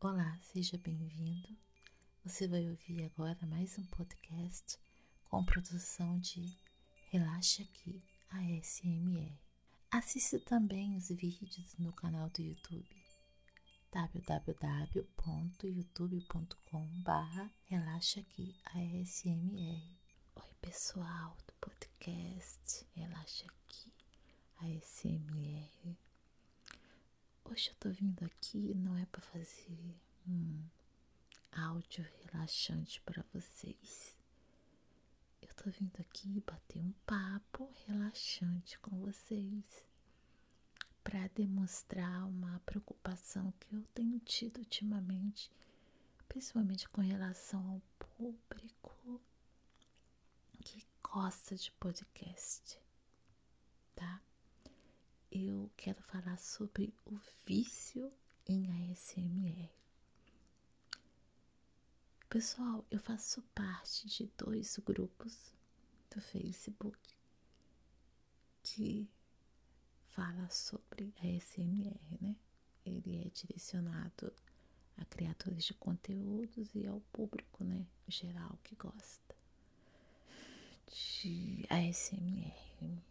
Olá, seja bem-vindo. Você vai ouvir agora mais um podcast com produção de Relaxa Aqui ASMR. Assista também os vídeos no canal do YouTube www.youtube.com.br Relaxa Aqui ASMR. Oi, pessoal do podcast Relaxa Aqui ASMR. Hoje eu tô vindo aqui não é para fazer um áudio relaxante para vocês. Eu tô vindo aqui bater um papo relaxante com vocês para demonstrar uma preocupação que eu tenho tido ultimamente, principalmente com relação ao público que gosta de podcast, tá? Eu quero falar sobre o vício em ASMR. Pessoal, eu faço parte de dois grupos do Facebook que fala sobre ASMR, né? Ele é direcionado a criadores de conteúdos e ao público, né, geral que gosta de ASMR.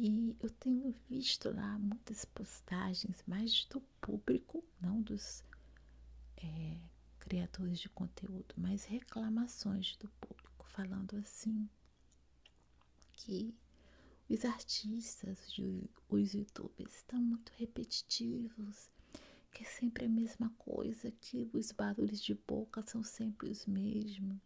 E eu tenho visto lá muitas postagens, mais do público, não dos é, criadores de conteúdo, mas reclamações do público, falando assim que os artistas, os youtubers estão muito repetitivos, que é sempre a mesma coisa, que os barulhos de boca são sempre os mesmos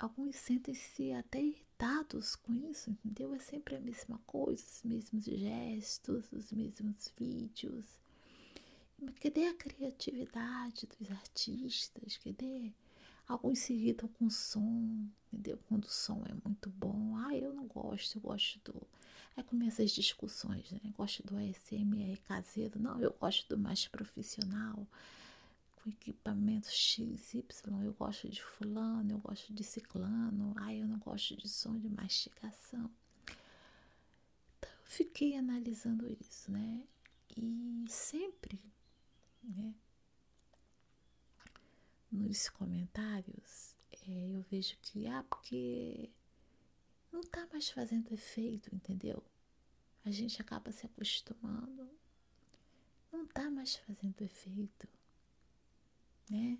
alguns sentem-se até irritados com isso, entendeu? É sempre a mesma coisa, os mesmos gestos, os mesmos vídeos. Mas cadê a criatividade dos artistas? Cadê? Alguns se irritam com o som, entendeu? Quando o som é muito bom. Ah, eu não gosto, eu gosto do. Aí começam as discussões, né? Gosto do ASMR caseiro. Não, eu gosto do mais profissional com equipamento XY, eu gosto de fulano, eu gosto de ciclano, ai eu não gosto de som de mastigação. Então eu fiquei analisando isso, né? E sempre, né? Nos comentários é, eu vejo que, ah, porque não tá mais fazendo efeito, entendeu? A gente acaba se acostumando, não tá mais fazendo efeito né?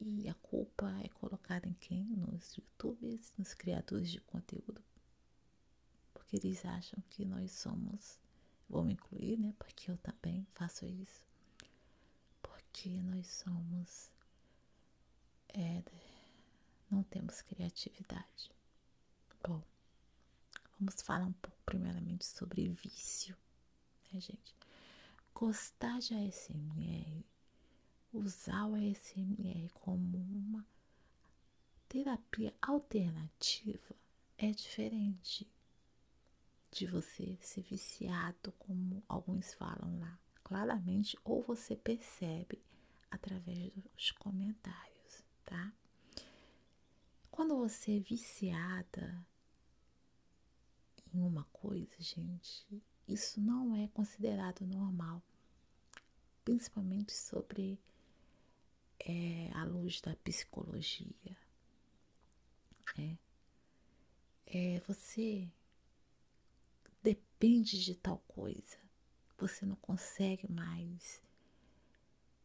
E a culpa é colocada em quem? Nos youtubers, nos criadores de conteúdo. Porque eles acham que nós somos, vou me incluir, né? Porque eu também faço isso. Porque nós somos, é, não temos criatividade. Bom, vamos falar um pouco primeiramente sobre vício, né, gente? Gostar de ASMR usar o ASMR como uma terapia alternativa é diferente de você ser viciado, como alguns falam lá, claramente, ou você percebe através dos comentários, tá? Quando você é viciada em uma coisa, gente, isso não é considerado normal, principalmente sobre é a luz da psicologia. É, é você depende de tal coisa, você não consegue mais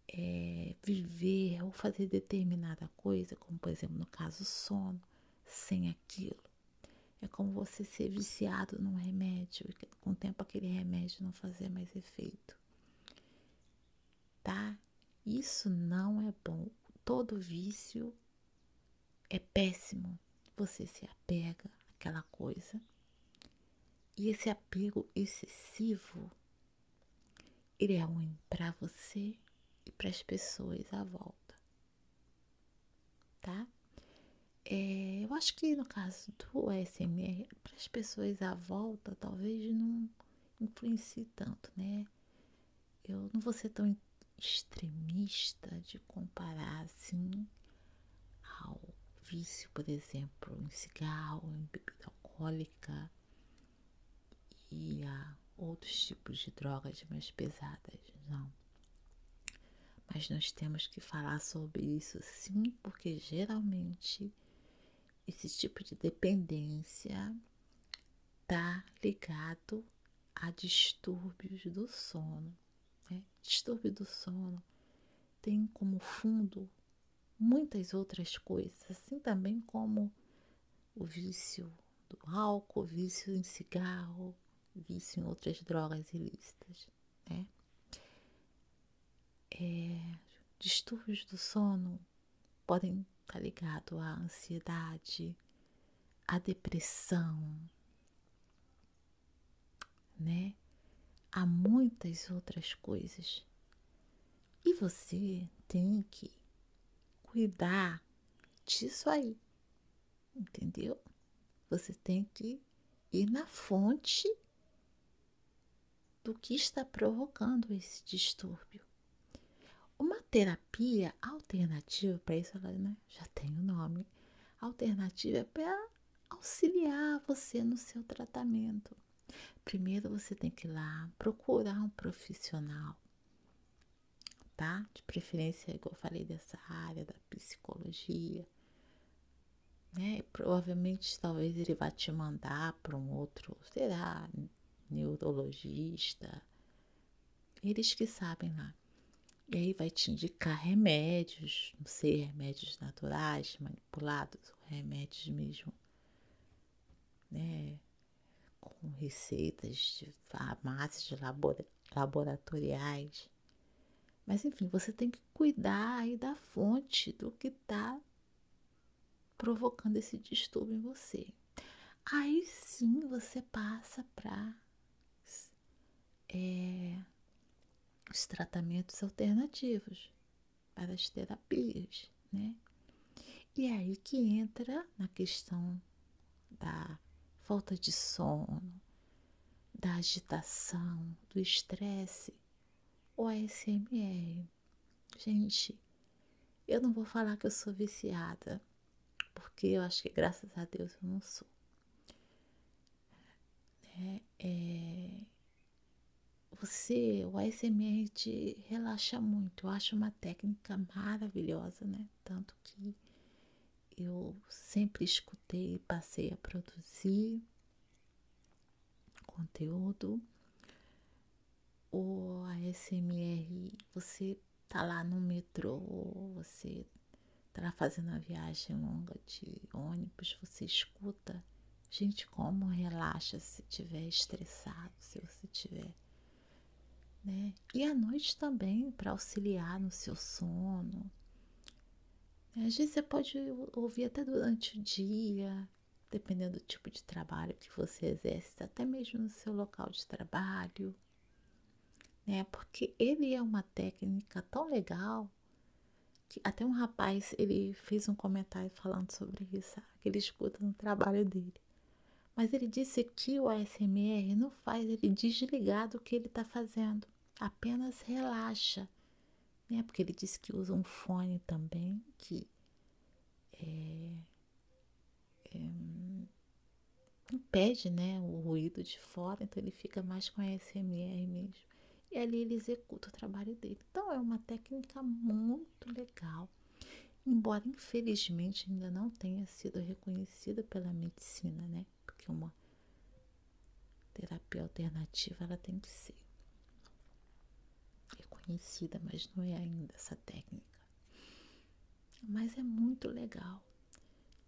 é, viver ou fazer determinada coisa, como por exemplo no caso sono, sem aquilo. É como você ser viciado num remédio e com o tempo aquele remédio não fazer mais efeito. Tá? Isso não é bom. Todo vício é péssimo. Você se apega àquela coisa. E esse apego excessivo, ele é ruim para você e para as pessoas à volta. Tá? É, eu acho que no caso do ASMR, para as pessoas à volta, talvez não influencie tanto, né? Eu não vou ser tão extremista de comparar assim ao vício, por exemplo, em cigarro, em bebida alcoólica e a outros tipos de drogas mais pesadas, não. Mas nós temos que falar sobre isso sim, porque geralmente esse tipo de dependência está ligado a distúrbios do sono. Né? Distúrbio do sono tem como fundo muitas outras coisas, assim também como o vício do álcool, vício em cigarro, vício em outras drogas ilícitas, né? É, distúrbios do sono podem estar ligados à ansiedade, à depressão, né? Há muitas outras coisas. E você tem que cuidar disso aí. Entendeu? Você tem que ir na fonte do que está provocando esse distúrbio. Uma terapia alternativa, para isso ela né, já tem o um nome, alternativa é para auxiliar você no seu tratamento. Primeiro você tem que ir lá procurar um profissional, tá? De preferência, igual eu falei, dessa área da psicologia, né? Provavelmente, talvez ele vá te mandar para um outro, será neurologista, eles que sabem lá. E aí vai te indicar remédios, não sei, remédios naturais, manipulados, remédios mesmo, né? Com receitas de farmácias de labora, laboratoriais. Mas enfim, você tem que cuidar aí da fonte do que está provocando esse distúrbio em você. Aí sim você passa para é, os tratamentos alternativos, para as terapias, né? E é aí que entra na questão da falta de sono, da agitação, do estresse, o ASMR. Gente, eu não vou falar que eu sou viciada, porque eu acho que graças a Deus eu não sou. É, é, você, o ASMR te relaxa muito. Eu acho uma técnica maravilhosa, né? Tanto que eu sempre escutei e passei a produzir conteúdo. O ASMR, você tá lá no metrô, você tá lá fazendo uma viagem longa de ônibus, você escuta. Gente, como relaxa se estiver estressado, se você tiver. Né? E à noite também, para auxiliar no seu sono às vezes você pode ouvir até durante o dia, dependendo do tipo de trabalho que você exerce, até mesmo no seu local de trabalho, né? Porque ele é uma técnica tão legal que até um rapaz ele fez um comentário falando sobre isso, que ele escuta no trabalho dele. Mas ele disse que o ASMR não faz ele desligar do que ele está fazendo, apenas relaxa né? Porque ele disse que usa um fone também que é, é, impede, né, o ruído de fora, então ele fica mais com a SMR mesmo. E ali ele executa o trabalho dele. Então é uma técnica muito legal, embora infelizmente ainda não tenha sido reconhecida pela medicina, né? Porque uma terapia alternativa ela tem que ser conhecida, mas não é ainda essa técnica. Mas é muito legal.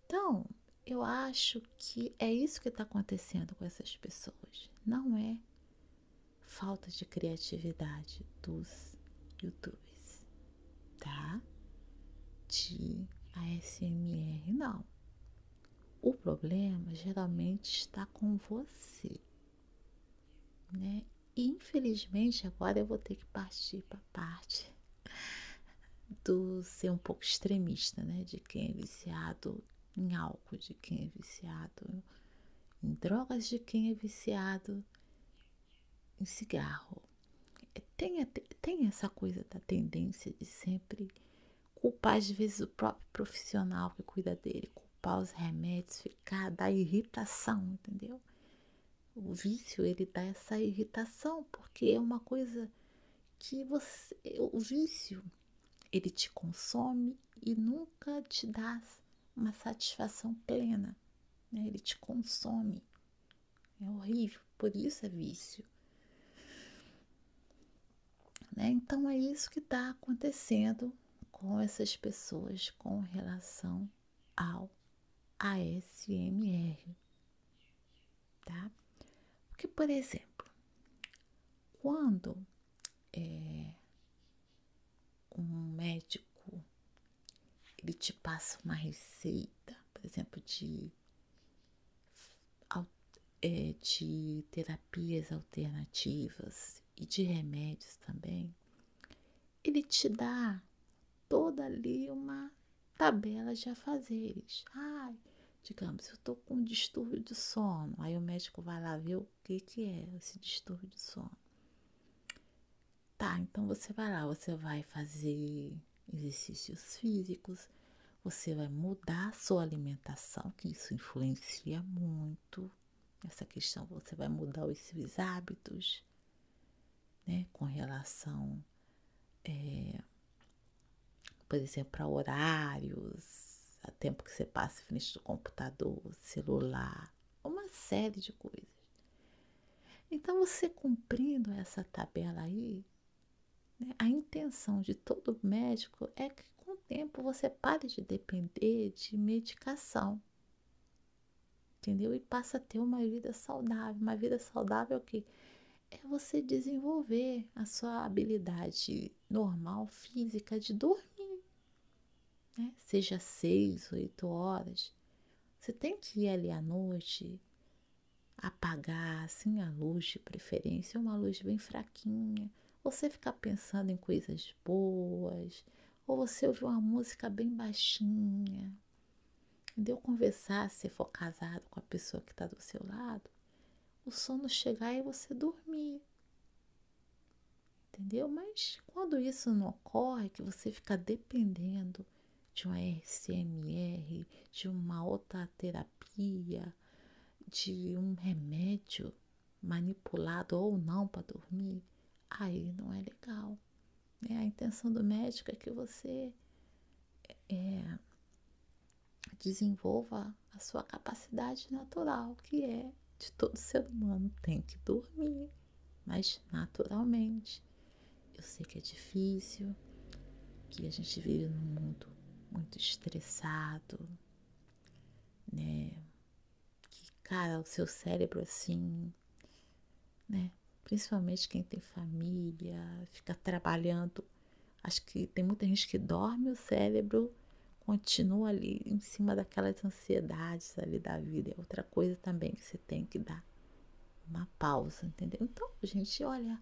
Então, eu acho que é isso que está acontecendo com essas pessoas. Não é falta de criatividade dos youtubers, tá? De ASMR, não. O problema geralmente está com você, né? Infelizmente, agora eu vou ter que partir para a parte do ser um pouco extremista, né? De quem é viciado em álcool, de quem é viciado em drogas, de quem é viciado em cigarro. É, tem, tem essa coisa da tendência de sempre culpar, às vezes, o próprio profissional que cuida dele, culpar os remédios, ficar da irritação, entendeu? O vício ele dá essa irritação, porque é uma coisa que você. O vício ele te consome e nunca te dá uma satisfação plena. Né? Ele te consome. É horrível, por isso é vício. Né? Então é isso que está acontecendo com essas pessoas com relação ao ASMR. Tá? Porque, por exemplo, quando é, um médico ele te passa uma receita, por exemplo, de, é, de terapias alternativas e de remédios também, ele te dá toda ali uma tabela de afazeres. Ai, digamos, eu estou com um distúrbio de sono. Aí o médico vai lá ver o que, que é esse distúrbio de sono. Tá, então você vai lá, você vai fazer exercícios físicos, você vai mudar a sua alimentação, que isso influencia muito. Essa questão, você vai mudar os seus hábitos, né, com relação, é, por exemplo, para horários, a tempo que você passa em frente do computador, celular, uma série de coisas. Então, você cumprindo essa tabela aí, né, a intenção de todo médico é que com o tempo você pare de depender de medicação. Entendeu? E passa a ter uma vida saudável. Uma vida saudável é o que? É você desenvolver a sua habilidade normal, física, de dormir. Né? Seja seis, oito horas. Você tem que ir ali à noite, apagar assim a luz de preferência, uma luz bem fraquinha você ficar pensando em coisas boas, ou você ouvir uma música bem baixinha, entendeu? Conversar, se for casado com a pessoa que está do seu lado, o sono chegar e você dormir, entendeu? Mas quando isso não ocorre, que você fica dependendo de uma RCMR, de uma outra terapia, de um remédio manipulado ou não para dormir, aí não é legal. Né? A intenção do médico é que você é, desenvolva a sua capacidade natural, que é de todo ser humano tem que dormir, mas naturalmente. Eu sei que é difícil, que a gente vive num mundo muito estressado, né? Que, cara, o seu cérebro assim, né? principalmente quem tem família, fica trabalhando. Acho que tem muita gente que dorme, o cérebro continua ali em cima daquelas ansiedades ali da vida. É outra coisa também que você tem que dar uma pausa, entendeu? Então, gente, olha,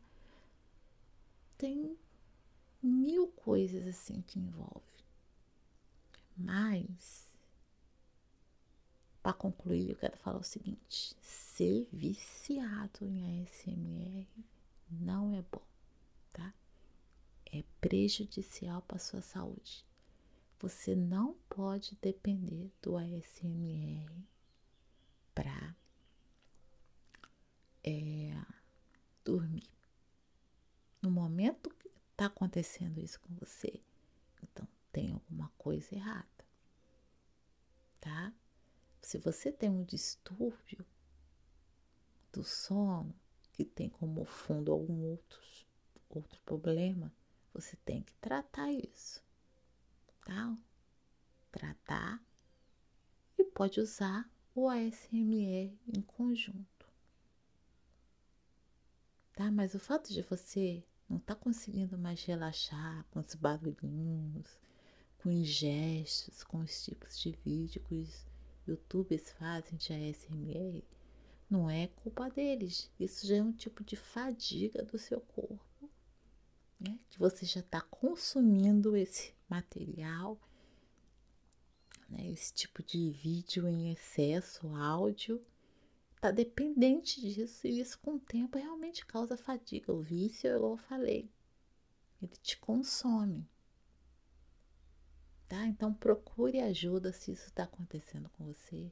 tem mil coisas assim que envolve. Mas para concluir, eu quero falar o seguinte: ser viciado em ASMR não é bom, tá? É prejudicial para sua saúde. Você não pode depender do ASMR para é, dormir. No momento que está acontecendo isso com você, tem alguma coisa errada, tá? Se você tem um distúrbio do sono, que tem como fundo algum outros, outro problema, você tem que tratar isso, tá? Tratar e pode usar o ASMR em conjunto, tá? Mas o fato de você não tá conseguindo mais relaxar com os barulhinhos, com os gestos, com os tipos de vídeo, com os youtubers fazem de ASMR, não é culpa deles. Isso já é um tipo de fadiga do seu corpo, né? Que você já está consumindo esse material, né? Esse tipo de vídeo em excesso, áudio, está dependente disso e isso com o tempo realmente causa fadiga. O vício, igual eu falei, ele te consome tá? Então procure ajuda se isso está acontecendo com você.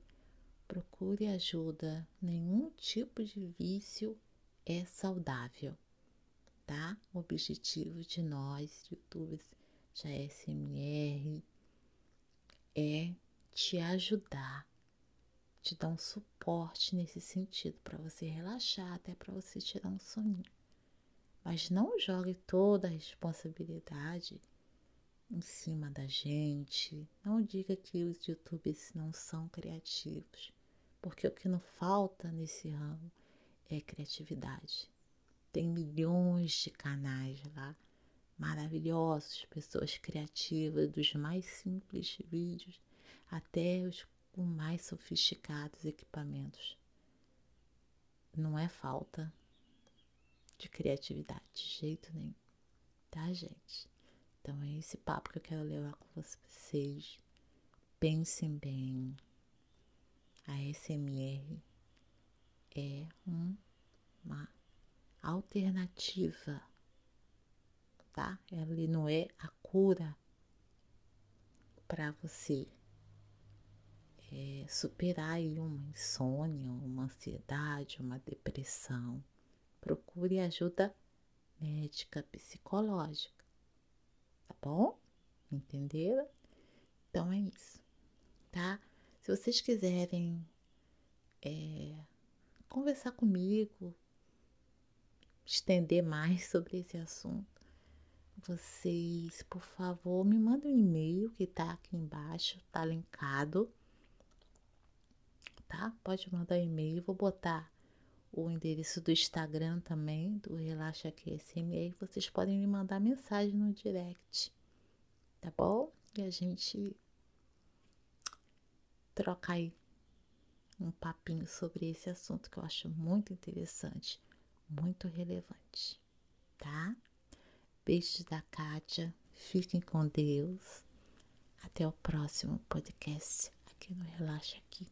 Procure ajuda. Nenhum tipo de vício é saudável, tá? O objetivo de nós, youtubers, Já SMR é te ajudar, te dar um suporte nesse sentido para você relaxar, até para você tirar um soninho. Mas não jogue toda a responsabilidade em cima da gente. Não diga que os youtubers não são criativos, porque o que não falta nesse ramo é criatividade. Tem milhões de canais lá maravilhosos, pessoas criativas, dos mais simples vídeos até os com mais sofisticados equipamentos. Não é falta de criatividade, de jeito nenhum, tá, gente? Então é esse papo que eu quero levar com vocês. Pensem bem. A SMR é um, uma alternativa tá? Ela não é a cura para você é, superar aí uma insônia, uma ansiedade, uma depressão. Procure ajuda médica, psicológica, bom? Entenderam? Então é isso, tá? Se vocês quiserem é, conversar comigo, estender mais sobre esse assunto, vocês, por favor, me mandem um e-mail que tá aqui embaixo, tá linkado. Tá? Pode mandar um e-mail, vou botar o endereço do Instagram também, do Relaxa Aqui SMR. Vocês podem me mandar mensagem no direct, tá bom? E a gente troca aí um papinho sobre esse assunto que eu acho muito interessante, muito relevante, tá? Beijos da Kátia. Fiquem com Deus. Até o próximo podcast aqui no Relaxa Aqui.